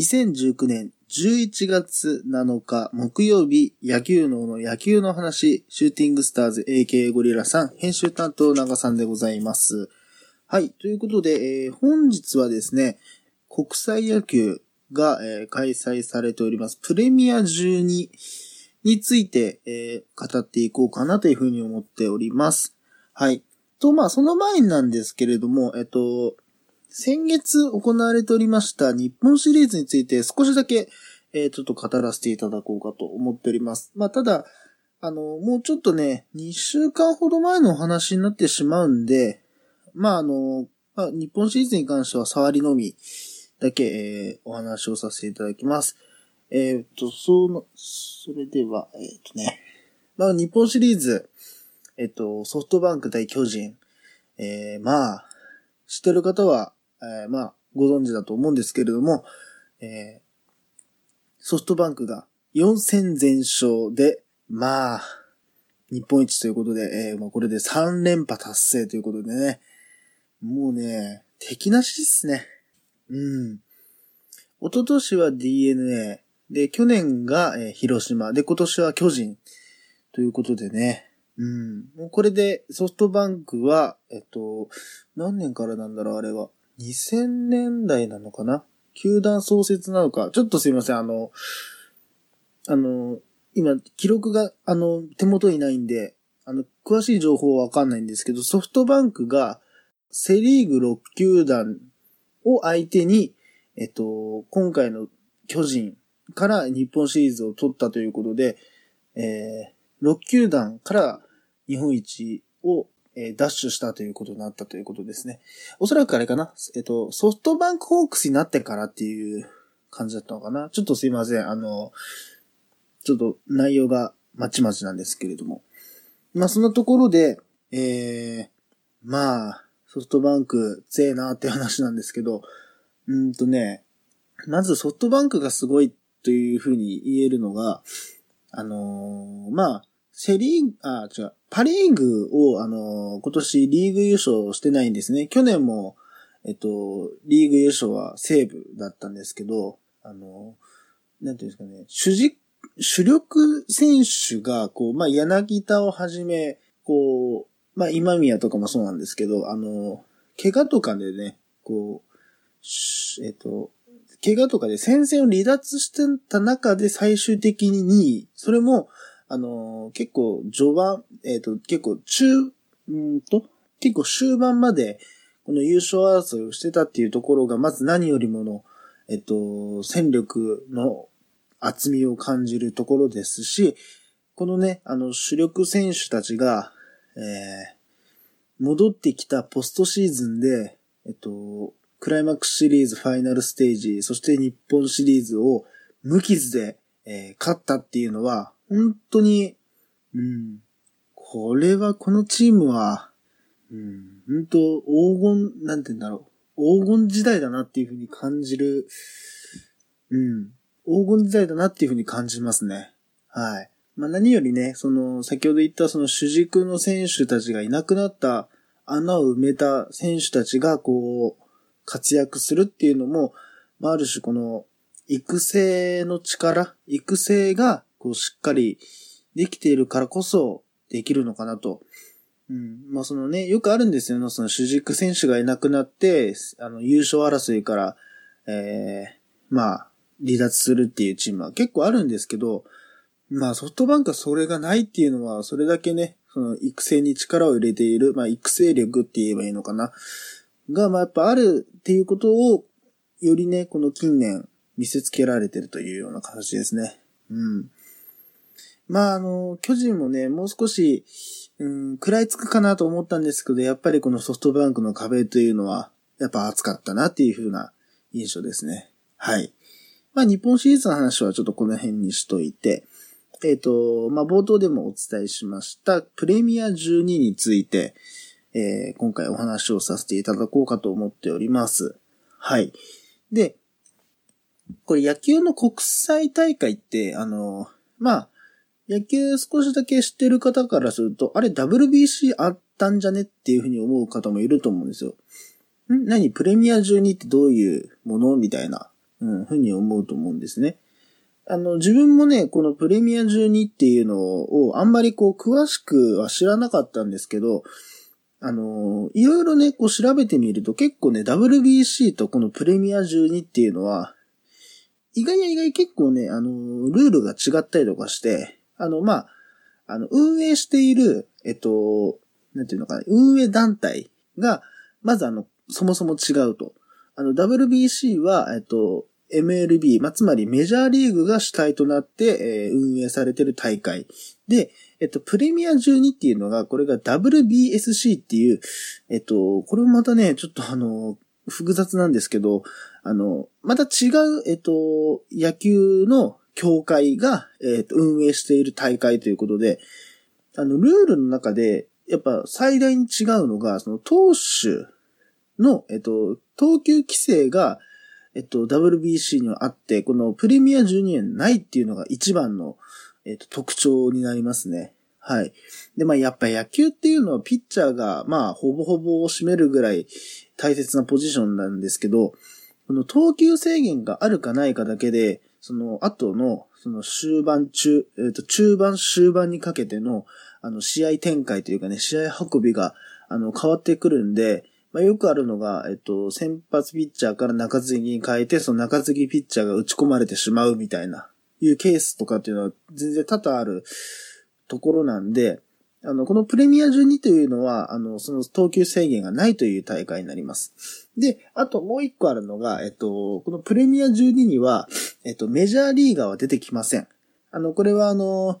2019年11月7日木曜日、野球脳の野球の話、シューティングスターズ AK ゴリラさん、編集担当長さんでございます。はい。ということで、えー本日はですね、国際野球が、えー開催されております、プレミア12について、えー語っていこうかなというふうに思っております。はい。と、まあ、その前なんですけれども、えっと、先月行われておりました日本シリーズについて少しだけ、えーちょっと語らせていただこうかと思っております。まあ、ただ、あの、もうちょっとね、2週間ほど前のお話になってしまうんで、まあ、あの、まあ、日本シリーズに関しては触りのみだけ、えーお話をさせていただきます。えーっと、その、それでは、えーっとね、まあ、日本シリーズ、えっと、ソフトバンク対巨人、えーまあ、知ってる方は、えーまあ、ご存知だと思うんですけれども、えーソフトバンクが4戦全勝で、まあ、日本一ということで、えーもうこれで3連覇達成ということでね、もうね、敵なしですね。うん。一昨年は DNA、で、去年が、えー広島、で、今年は巨人、ということでね、うん。もうこれでソフトバンクは、えっと、何年からなんだろう、あれは。2000年代なのかな？球団創設なのか？ちょっとすいません、あの、あの、今、記録が、あの、手元にないんで、あの、詳しい情報はわかんないんですけど、ソフトバンクが、セリーグ6球団を相手に、えっと、今回の巨人から日本シリーズを取ったということで、えー、6球団から日本一を、えーダッシュしたということになったということですね。おそらくあれかなえっと、ソフトバンクホークスになってからっていう感じだったのかなちょっとすいません。あの、ちょっと内容がまちまちなんですけれども。まあそのところで、えー、まあ、ソフトバンク強えなって話なんですけど、うんとね、まずソフトバンクがすごいというふうに言えるのが、あのーまあ、セリーグ、あ、違う、パリーグを、あの今年リーグ優勝してないんですね。去年も、えっと、リーグ優勝は西武だったんですけど、あのなんていうんですかね、主軸、主力選手が、こう、まあ、柳田をはじめ、こう、まあ、今宮とかもそうなんですけど、あの怪我とかでね、こう、えっと、怪我とかで戦線を離脱してた中で最終的に2位、それも、あの結構序盤、えっ、と、結構中、うーんと、結構終盤まで、この優勝争いをしてたっていうところが、まず何よりもの、えっ、と、戦力の厚みを感じるところですし、このね、あの、主力選手たちが、えー戻ってきたポストシーズンで、えっと、クライマックスシリーズファイナルステージ、そして日本シリーズを無傷で、えー勝ったっていうのは、本当に、うん、これはこのチームは、うん、本当黄金、なんて言うんだろう、黄金時代だなっていうふうに感じる、うん、黄金時代だなっていうふうに感じますね。はい。まあ何よりね、その、先ほど言ったその主軸の選手たちがいなくなった穴を埋めた選手たちがこう、活躍するっていうのも、まあある種この、育成の力、育成がこうしっかりできているからこそできるのかなと。うん。まあそのね、よくあるんですよね。その主軸選手がいなくなって、あの、優勝争いから、ええまあ、離脱するっていうチームは結構あるんですけど、まあソフトバンクはそれがないっていうのは、それだけね、その育成に力を入れている、まあ育成力って言えばいいのかな。が、まあやっぱあるっていうことを、よりね、この近年見せつけられてるというような形ですね。うん。まああの、巨人もね、もう少し、うん、食らいつくかなと思ったんですけど、やっぱりこのソフトバンクの壁というのは、やっぱ厚かったなっていう風な印象ですね。はい。まあ日本シリーズの話はちょっとこの辺にしといて、えっ、と、まあ冒頭でもお伝えしました、プレミア12について、えー今回お話をさせていただこうかと思っております。はい。で、これ野球の国際大会って、あの、まあ、野球少しだけ知ってる方からすると、あれ WBC あったんじゃねっていうふうに思う方もいると思うんですよ。ん？何？プレミア12ってどういうもの？みたいなうん、ふうに思うと思うんですね。あの、自分もね、このプレミア12っていうのをあんまりこう詳しくは知らなかったんですけど、あの、いろいろね、こう調べてみると結構ね、WBC とこのプレミア12っていうのは、意外や意外結構ね、あの、ルールが違ったりとかして、あの、まあ、あの、運営している、えっと、なんていうのかな、運営団体が、まずあの、そもそも違うと。あの、WBC は、えっと、MLB、まあ、つまりメジャーリーグが主体となって、えー、運営されてる大会。で、えっと、プレミア12っていうのが、これが WBSC っていう、えっと、これもまたね、ちょっとあの、複雑なんですけど、あの、また違う、えっと、野球の協会が、えっと、運営している大会ということで、あの、ルールの中で、やっぱ最大に違うのが、その投手の、えっと、投球規制が、えっと、WBC にはあって、このプレミア12年ないっていうのが一番の、えっと、特徴になりますね。はい。で、まあ、やっぱ野球っていうのはピッチャーが、まあ、ほぼほぼを占めるぐらい大切なポジションなんですけど、この投球制限があるかないかだけで、その後の、その終盤中、えっ、ー、と、中盤終盤にかけての、あの、試合展開というかね、試合運びが、あの、変わってくるんで、まあ、よくあるのが、えっと、先発ピッチャーから中継ぎに変えて、その中継ぎピッチャーが打ち込まれてしまうみたいな、いうケースとかっていうのは全然多々あるところなんで、あの、このプレミア12というのは、あの、その投球制限がないという大会になります。で、あともう一個あるのが、えっと、このプレミア12には、えっと、メジャーリーガーは出てきません。あの、これはあの、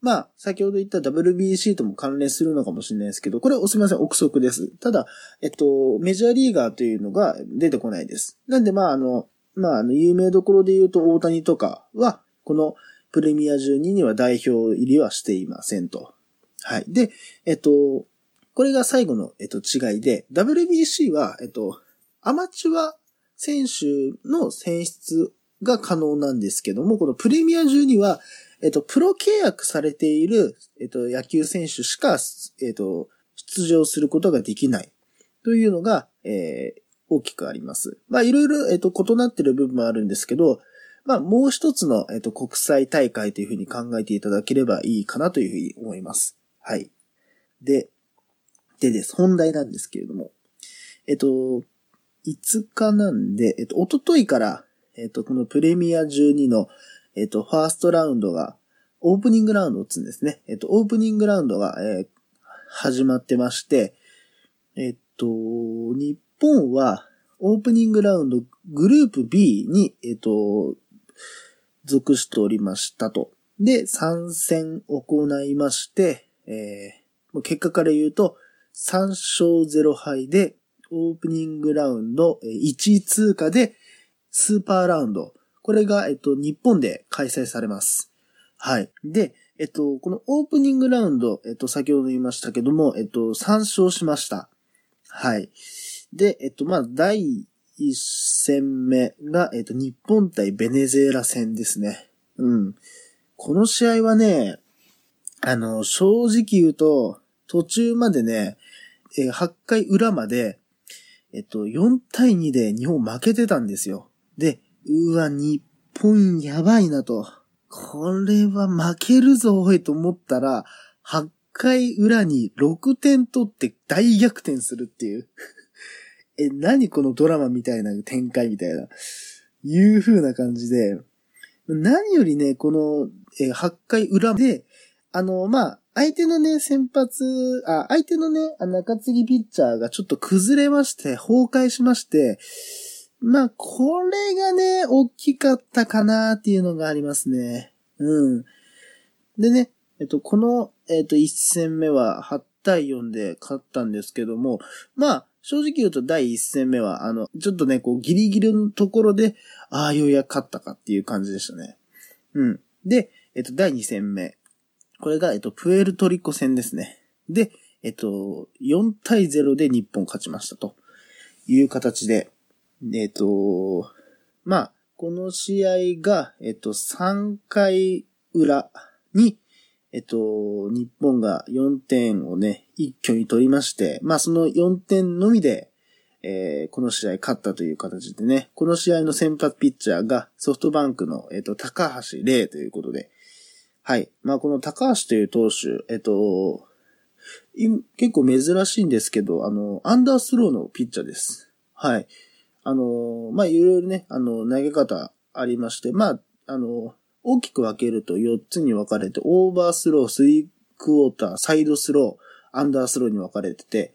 まあ、先ほど言った WBC とも関連するのかもしれないですけど、これはすみません、憶測です。ただ、えっと、メジャーリーガーというのが出てこないです。なんで、まあ、あの、まあ、あの、有名どころで言うと大谷とかは、このプレミア12には代表入りはしていませんと。はい。で、えっと、これが最後の、えっと、違いで、WBC は、えっと、アマチュア選手の選出が可能なんですけども、このプレミア12は、えっと、プロ契約されている、えっと、野球選手しか、えっと、出場することができないというのが、えー、大きくあります。まあ、いろいろ、えっと、異なっている部分もあるんですけど、まあ、もう一つの、えっと、国際大会というふうに考えていただければいいかなというふうに思います。はい。で、でです。本題なんですけれども。えっと、5日なんで、えっと、おとといから、えっと、このプレミア12の、えっと、ファーストラウンドが、オープニングラウンドを打つんですね。えっと、オープニングラウンドが、えー、始まってまして、えっと、日本は、オープニングラウンドグループ B に、えっと、属しておりましたと。で、参戦行いまして、えー、結果から言うと、3勝0敗で、オープニングラウンド1位通過で、スーパーラウンドこれが、えっと、日本で開催されます。はい。で、えっと、このオープニングラウンド、えっと、先ほど言いましたけども、えっと、3勝しました。はい。で、えっと、まあ、第1戦目が、えっと、日本対ベネズエラ戦ですね。うん。この試合はね、あの、正直言うと、途中までね、え、8回裏まで、えっと、4対2で日本負けてたんですよ。で、うわ、日本やばいなと。これは負けるぞ、おいと思ったら、8回裏に6点取って大逆転するっていう。え、何このドラマみたいな展開みたいな。いう風な感じで。何よりね、この、え8回裏で、あの、まあ、相手のね、先発、あ、相手のね、中継ぎピッチャーがちょっと崩れまして、崩壊しまして、まあ、これがね、大きかったかなっていうのがありますね。うん。でね、えっと、この、えっと、一戦目は8対4で勝ったんですけども、まあ、正直言うと第一戦目は、あの、ちょっとね、こう、ギリギリのところで、ああ、ようやく勝ったかっていう感じでしたね。うん。で、えっと、第二戦目。これが、えっと、プエルトリコ戦ですね。で、えっと、4対0で日本勝ちましたという形で、えっ、と、まあ、この試合が、えっ、と、3回裏に、えっと、日本が4点をね、一挙に取りまして、まあその4点のみで、えー、この試合勝ったという形でね、この試合の先発ピッチャーがソフトバンクの、えっ、と、高橋礼ということで、はい。まあ、この高橋という投手、えっ、と、結構珍しいんですけど、あの、アンダースローのピッチャーです。はい。あの、まあ、いろいろね、あの、投げ方ありまして、まあ、あの、大きく分けると4つに分かれて、オーバースロー、スリークォーター、サイドスロー、アンダースローに分かれてて、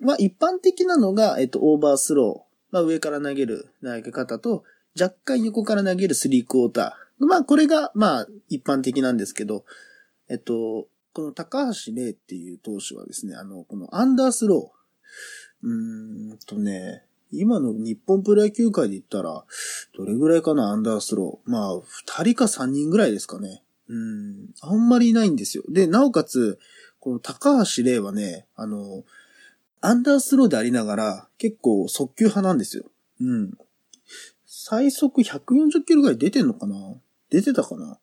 まあ、一般的なのが、えっと、オーバースロー、まあ、上から投げる投げ方と、若干横から投げるスリークォーター。まあ、これが、まあ、一般的なんですけど、えっと、この高橋礼っていう投手はですね、あの、このアンダースロー、うーんとね、今の日本プロ野球界で言ったら、どれぐらいかな、アンダースロー。まあ、二人か三人ぐらいですかね。うん、あんまりいないんですよ。で、なおかつ、この高橋礼はね、あの、アンダースローでありながら、結構速球派なんですよ。うん。最速140キロぐらい出てんのかな？出てたかな？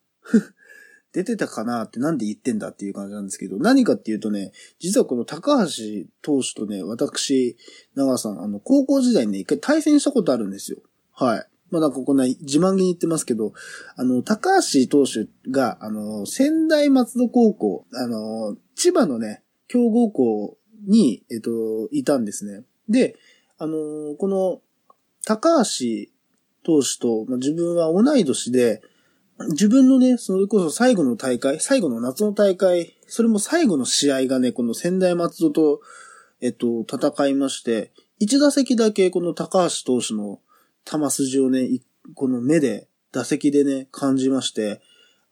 出てたかなってなんで言ってんだっていう感じなんですけど、何かっていうとね、実はこの高橋投手とね、私、長さん、あの、高校時代にね、一回対戦したことあるんですよ。はい。まあなんかこんな自慢げに言ってますけど、あの、高橋投手が、あの、仙台松戸高校、あの、千葉のね、強豪校に、えっと、いたんですね。で、あの、この、高橋投手と、ま、自分は同い年で、自分のね、それこそ最後の大会、最後の夏の大会、それも最後の試合がね、この仙台松戸と、えっと、戦いまして、一打席だけこの高橋投手の球筋をね、この目で、打席でね、感じまして、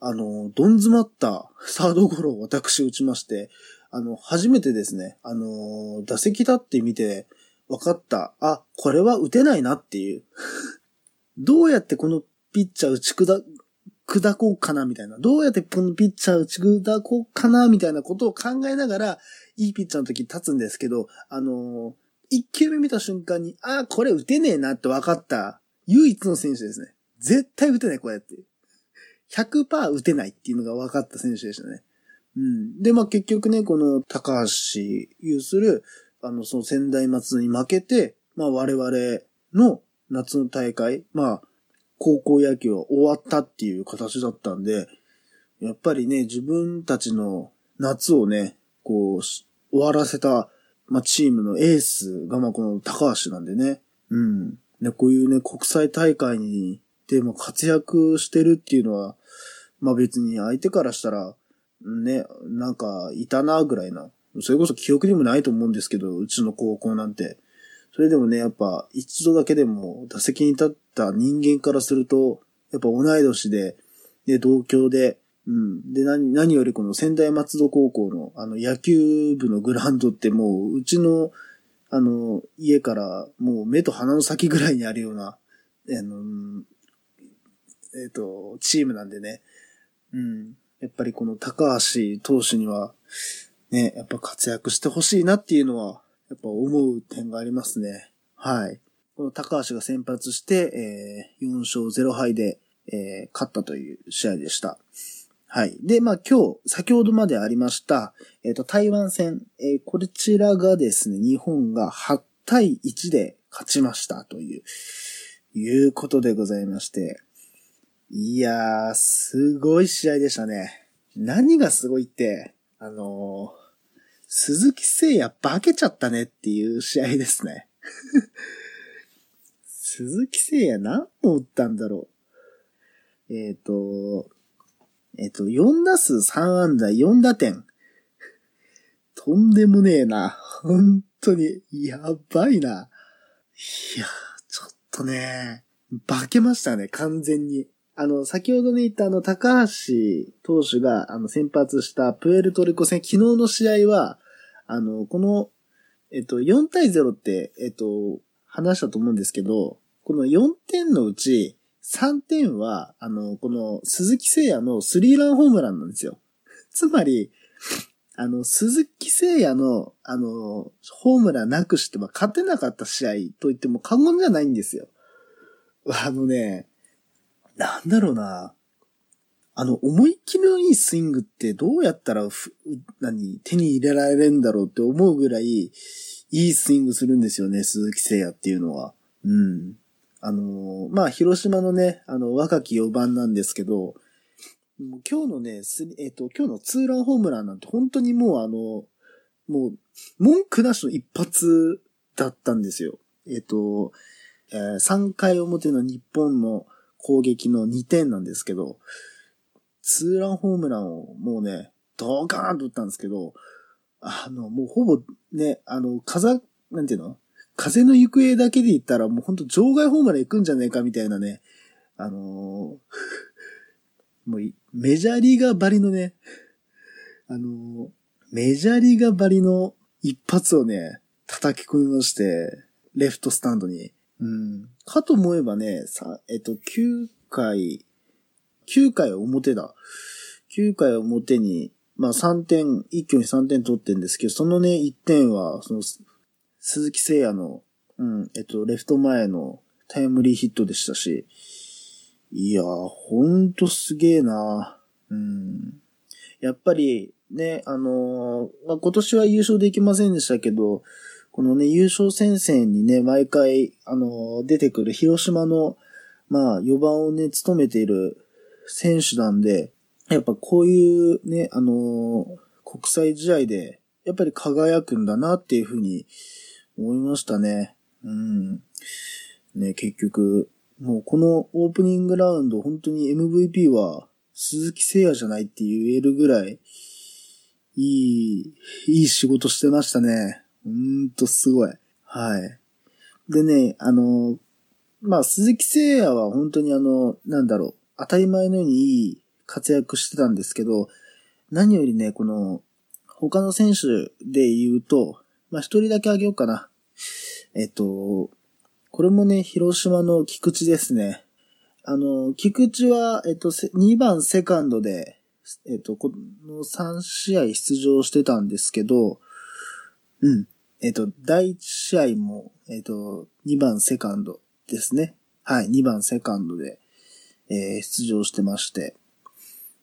あの、どん詰まったサードゴロを私打ちまして、あの、初めてですね、あの、打席立ってみて分かった。あ、これは打てないなっていう。どうやってこのピッチャー打ち砕砕こうかなみたいな。どうやってこのピッチャー打ち砕こうかなみたいなことを考えながら、いいピッチャーの時立つんですけど、あのー、一球目見た瞬間に、ああ、これ打てねえなって分かった唯一の選手ですね。絶対打てない、こうやって。100%打てないっていうのが分かった選手でしたね。うん。で、まあ結局ね、この高橋有する、あの、その仙台松に負けて、まあ我々の夏の大会、まあ高校野球は終わったっていう形だったんで、やっぱりね、自分たちの夏をね、こう、終わらせた、まあ、チームのエースが、ま、この高橋なんでね。うん。ね、こういうね、国際大会に、でも活躍してるっていうのは、まあ別に相手からしたら、ね、なんか、いたな、ぐらいな。それこそ記憶にもないと思うんですけど、うちの高校なんて。それでもね、やっぱ一度だけでも打席に立った人間からすると、やっぱ同い年で、で、同郷で、うん。で、何、何よりこの仙台松戸高校のあの野球部のグラウンドってもう、うちの、あの、家からもう目と鼻の先ぐらいにあるような、あの、えっ、と、チームなんでね。うん。やっぱりこの高橋投手には、ね、やっぱ活躍してほしいなっていうのは、やっぱ思う点がありますね。はい。この高橋が先発して、えー、4勝0敗で、えー、勝ったという試合でした。はい。で、まあ今日、先ほどまでありました、えっ、ー、と、台湾戦、えー、こちらがですね、日本が8対1で勝ちましたという、いうことでございまして、いやー、すごい試合でしたね。何がすごいって、あのー鈴木誠也化けちゃったねっていう試合ですね。鈴木誠也何本打ったんだろう。えっ、ー、と、えっ、ー、と、4打数3安打4打点。とんでもねえな。本当に、やばいな。いや、ちょっとね、化けましたね、完全に。あの、先ほどね言ったあの、高橋投手が、あの、先発したプエルトリコ戦、昨日の試合は、あの、この、えっと、4対0って、えっと、話したと思うんですけど、この4点のうち3点は、あの、この鈴木誠也のスリーランホームランなんですよ。つまり、あの、鈴木誠也の、あの、ホームランなくしては勝てなかった試合と言っても過言じゃないんですよ。あのね、なんだろうな。あの、思いっきりのいいスイングってどうやったら何、手に入れられるんだろうって思うぐらい、いいスイングするんですよね、鈴木誠也っていうのは。うん。あの、まあ、広島のね、あの、若き4番なんですけど、今日のね、えっ、と、今日のツーランホームランなんて本当にもうあの、もう、文句なしの一発だったんですよ。えっ、と、えー、3回表の日本の攻撃の2点なんですけど、ツーランホームランをもうね、ドーカーンと打ったんですけど、あの、もうほぼね、あの、風、なんていうの？風の行方だけで言ったらもうほんと場外ホームラン行くんじゃねえかみたいなね、あのー、もうメジャーリーガーばりのね、あのー、メジャーリーガーばりの一発をね、叩き込みまして、レフトスタンドに。うん。かと思えばね、さ、えっと、9回、9回表だ。9回表に、まあ3点、一挙に3点取ってんですけど、そのね、1点は、その、鈴木誠也の、うん、えっと、レフト前のタイムリーヒットでしたし、いやー、ほんとすげえなうん。やっぱり、ね、あのー、まあ、今年は優勝できませんでしたけど、このね、優勝戦線にね、毎回、あのー、出てくる広島の、まあ、4番をね、務めている選手なんで、やっぱこういうね、あの、国際試合で、やっぱり輝くんだなっていうふうに思いましたね。うん。ね、結局、もうこのオープニングラウンド、本当に MVP は鈴木誠也じゃないって言えるぐらい、いい、いい仕事してましたね。ほんとすごい。はい。でね、あの、まあ、鈴木誠也は本当にあの、なんだろう、当たり前のようにいい活躍してたんですけど、何よりね、この、他の選手で言うと、まあ、一人だけあげようかな。えっと、これもね、広島の菊池ですね。あの、菊池は、えっと、2番セカンドで、えっと、この3試合出場してたんですけど、うん。えっと、第1試合も、えっと、2番セカンドですね。はい、2番セカンドで、えー、出場してまして。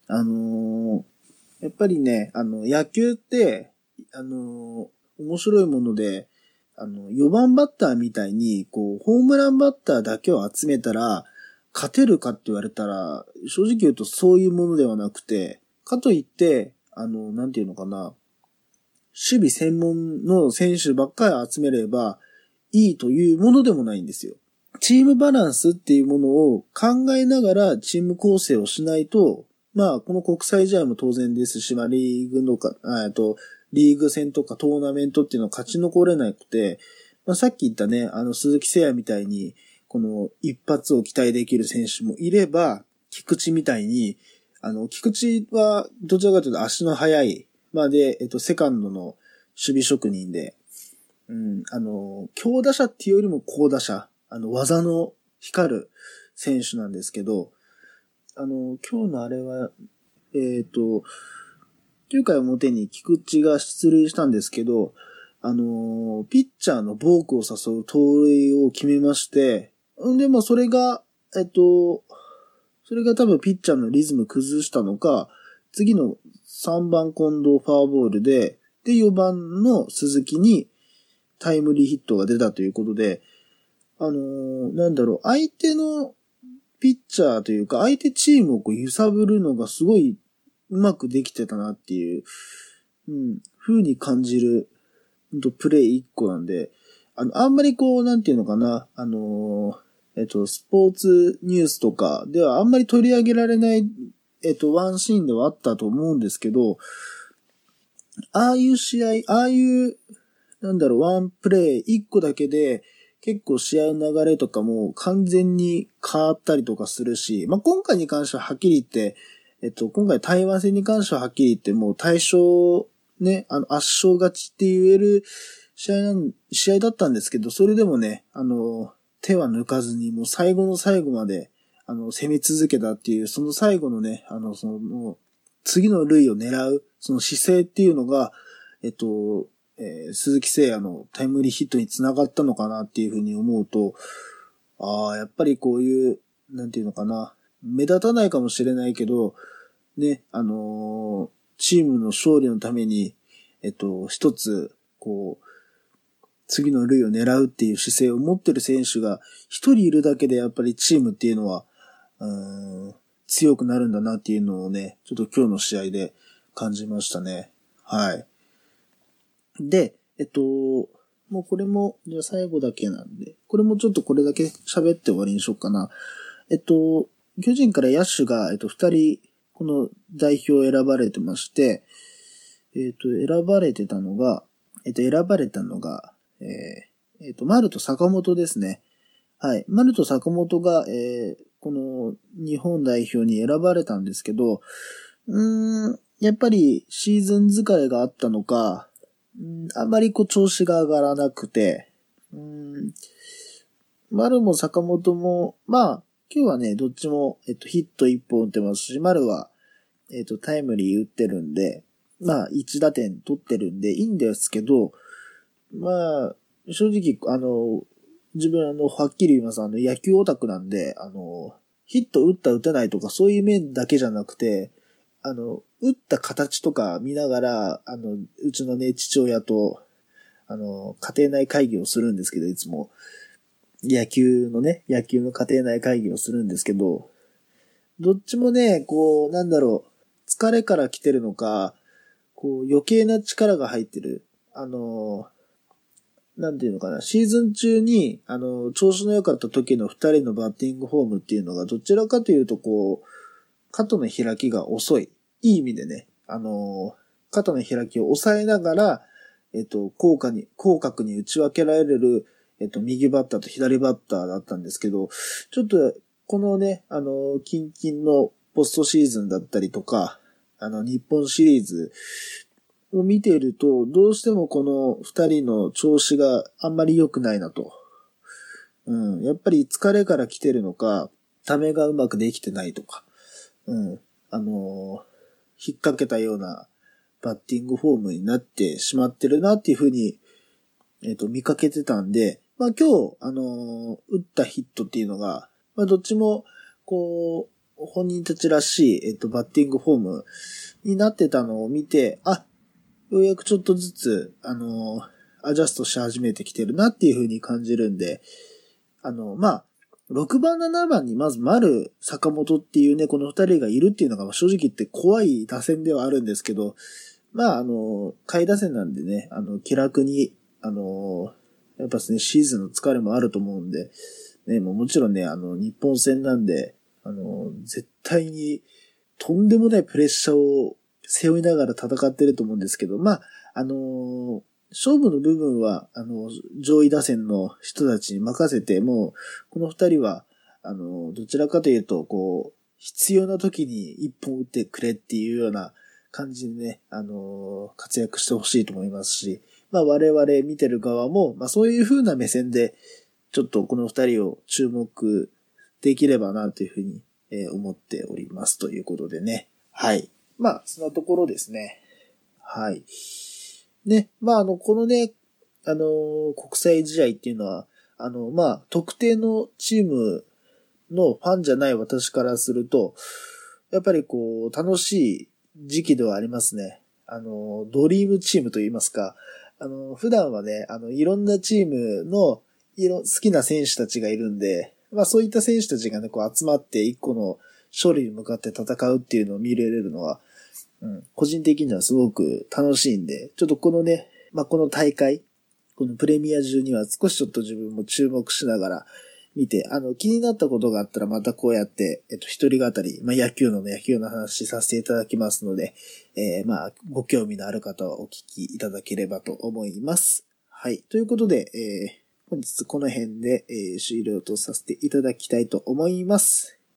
あのー、やっぱりね、あの、野球って、あのー、面白いもので、あの、4番バッターみたいに、こう、ホームランバッターだけを集めたら、勝てるかって言われたら、正直言うとそういうものではなくて、かといって、あの、なんていうのかな、守備専門の選手ばっかり集めればいいというものでもないんですよ。チームバランスっていうものを考えながらチーム構成をしないと、まあ、この国際試合も当然ですし、まあ、リーグのか、えっと、リーグ戦とかトーナメントっていうのは勝ち残れなくて、まあ、さっき言ったね、あの、鈴木誠也みたいに、この一発を期待できる選手もいれば、菊池みたいに、あの、菊池はどちらかというと足の速い、まあで、えっと、セカンドの守備職人で、うん、あの、強打者っていうよりも高打者、あの、技の光る選手なんですけど、あの、今日のあれは、えっ、ー、と、9回表に菊池が出塁したんですけど、あの、ピッチャーのボークを誘う盗塁を決めまして、んで、まあ、それが、えっと、それが多分ピッチャーのリズム崩したのか、次の3番近藤ファーボールで、で、4番の鈴木にタイムリーヒットが出たということで、あのー、なんだろう、相手のピッチャーというか、相手チームをこう揺さぶるのがすごいうまくできてたなっていう、うん、風に感じる、プレイ一個なんで、あの、あんまりこう、なんていうのかな、あのー、えっと、スポーツニュースとかではあんまり取り上げられない、えっと、ワンシーンではあったと思うんですけど、ああいう試合、ああいう、なんだろう、ワンプレイ一個だけで、結構試合の流れとかも完全に変わったりとかするし、まあ、今回に関してははっきり言って、えっと、今回台湾戦に関してははっきり言ってもう対象、ね、あの、圧勝勝ちって言える試合なん、試合だったんですけど、それでもね、あの、手は抜かずに、もう最後の最後まで、あの、攻め続けたっていう、その最後のね、あの、その、次の類を狙う、その姿勢っていうのが、えっと、えー、鈴木誠也のタイムリーヒットにつながったのかなっていうふうに思うと、ああ、やっぱりこういう、なんていうのかな、目立たないかもしれないけど、ね、あのー、チームの勝利のために、えっと、一つ、こう、次の塁を狙うっていう姿勢を持ってる選手が一人いるだけでやっぱりチームっていうのは、うん強くなるんだなっていうのをね、ちょっと今日の試合で感じましたね。はい。で、えっと、もうこれも、じゃ最後だけなんで、これもちょっとこれだけ喋って終わりにしようかな。えっと、巨人から野手が、えっと、二人、この代表を選ばれてまして、えっと、選ばれてたのが、えっと、選ばれたのが、えー、えっと、丸と坂本ですね。はい。丸と坂本が、えー、この日本代表に選ばれたんですけど、うーん、やっぱりシーズン疲れがあったのか、んあまりこう調子が上がらなくて、うん、丸も坂本も、まあ、今日はね、どっちも、えっと、ヒット1本打ってますし、丸は、えっと、タイムリー打ってるんで、まあ、1打点取ってるんでいいんですけど、まあ、正直、あの、自分あの、はっきり言います。あの、野球オタクなんで、あの、ヒット打った打てないとかそういう面だけじゃなくて、あの、打った形とか見ながら、あの、うちのね、父親と、あの、家庭内会議をするんですけど、いつも。野球のね、野球の家庭内会議をするんですけど、どっちもね、こう、なんだろう、疲れから来てるのか、こう、余計な力が入ってる。あの、なんていうのかな、シーズン中に、あの、調子の良かった時の二人のバッティングフォームっていうのが、どちらかというと、こう、肩の開きが遅い。いい意味でね、あの、肩の開きを抑えながら、えっと、効果に、広角に打ち分けられる、えっと、右バッターと左バッターだったんですけど、ちょっと、このね、あの、キンキンのポストシーズンだったりとか、あの、日本シリーズを見ていると、どうしてもこの二人の調子があんまり良くないなと。うん。やっぱり疲れから来てるのか、ためがうまくできてないとか。うん。あの引っ掛けたようなバッティングフォームになってしまってるなっていうふうに、えっ、ー、と、見かけてたんで、まあ今日、あのー、打ったヒットっていうのが、まあどっちも、こう、本人たちらしい、えっ、と、バッティングフォームになってたのを見て、あ、ようやくちょっとずつ、あのアジャストし始めてきてるなっていうふうに感じるんで、あの、まあ、6番、7番にまず丸、坂本っていうね、この2人がいるっていうのが正直言って怖い打線ではあるんですけど、まあ、あの、下位打線なんでね、あの、気楽に、あの、やっぱですね、シーズンの疲れもあると思うんで、ね、もうもちろんね、あの、日本戦なんで、あの、絶対に、とんでもないプレッシャーを背負いながら戦ってると思うんですけど、まあ、あの勝負の部分は、あの、上位打線の人たちに任せて、もう、この二人は、あの、どちらかというと、こう、必要な時に一本打ってくれっていうような感じでね、あの、活躍してほしいと思いますし、まあ我々見てる側も、まあそういう風な目線で、ちょっとこの二人を注目できればなというふうに、え思っておりますということでね。はい。まあ、そんなところですね。はい。ね、まあ、あの、このね、あの、国際試合っていうのは、あの、まあ、特定のチームのファンじゃない私からすると、やっぱりこう、楽しい時期ではありますね。あの、ドリームチームといいますか、あの、普段はね、あの、いろんなチームの、いろ、好きな選手たちがいるんで、まあそういった選手たちがね、こう集まって一個の勝利に向かって戦うっていうのを見れるのは、個人的にはすごく楽しいんで、ちょっとこのね、まあ、この大会、このプレミア中には少しちょっと自分も注目しながら見て、あの、気になったことがあったらまたこうやって、えっと、一人語り、まあ、野球のね野球の話させていただきますので、えー、まあ、ご興味のある方はお聞きいただければと思います。はい。ということで、えー、本日この辺で、えー、終了とさせていただきたいと思います。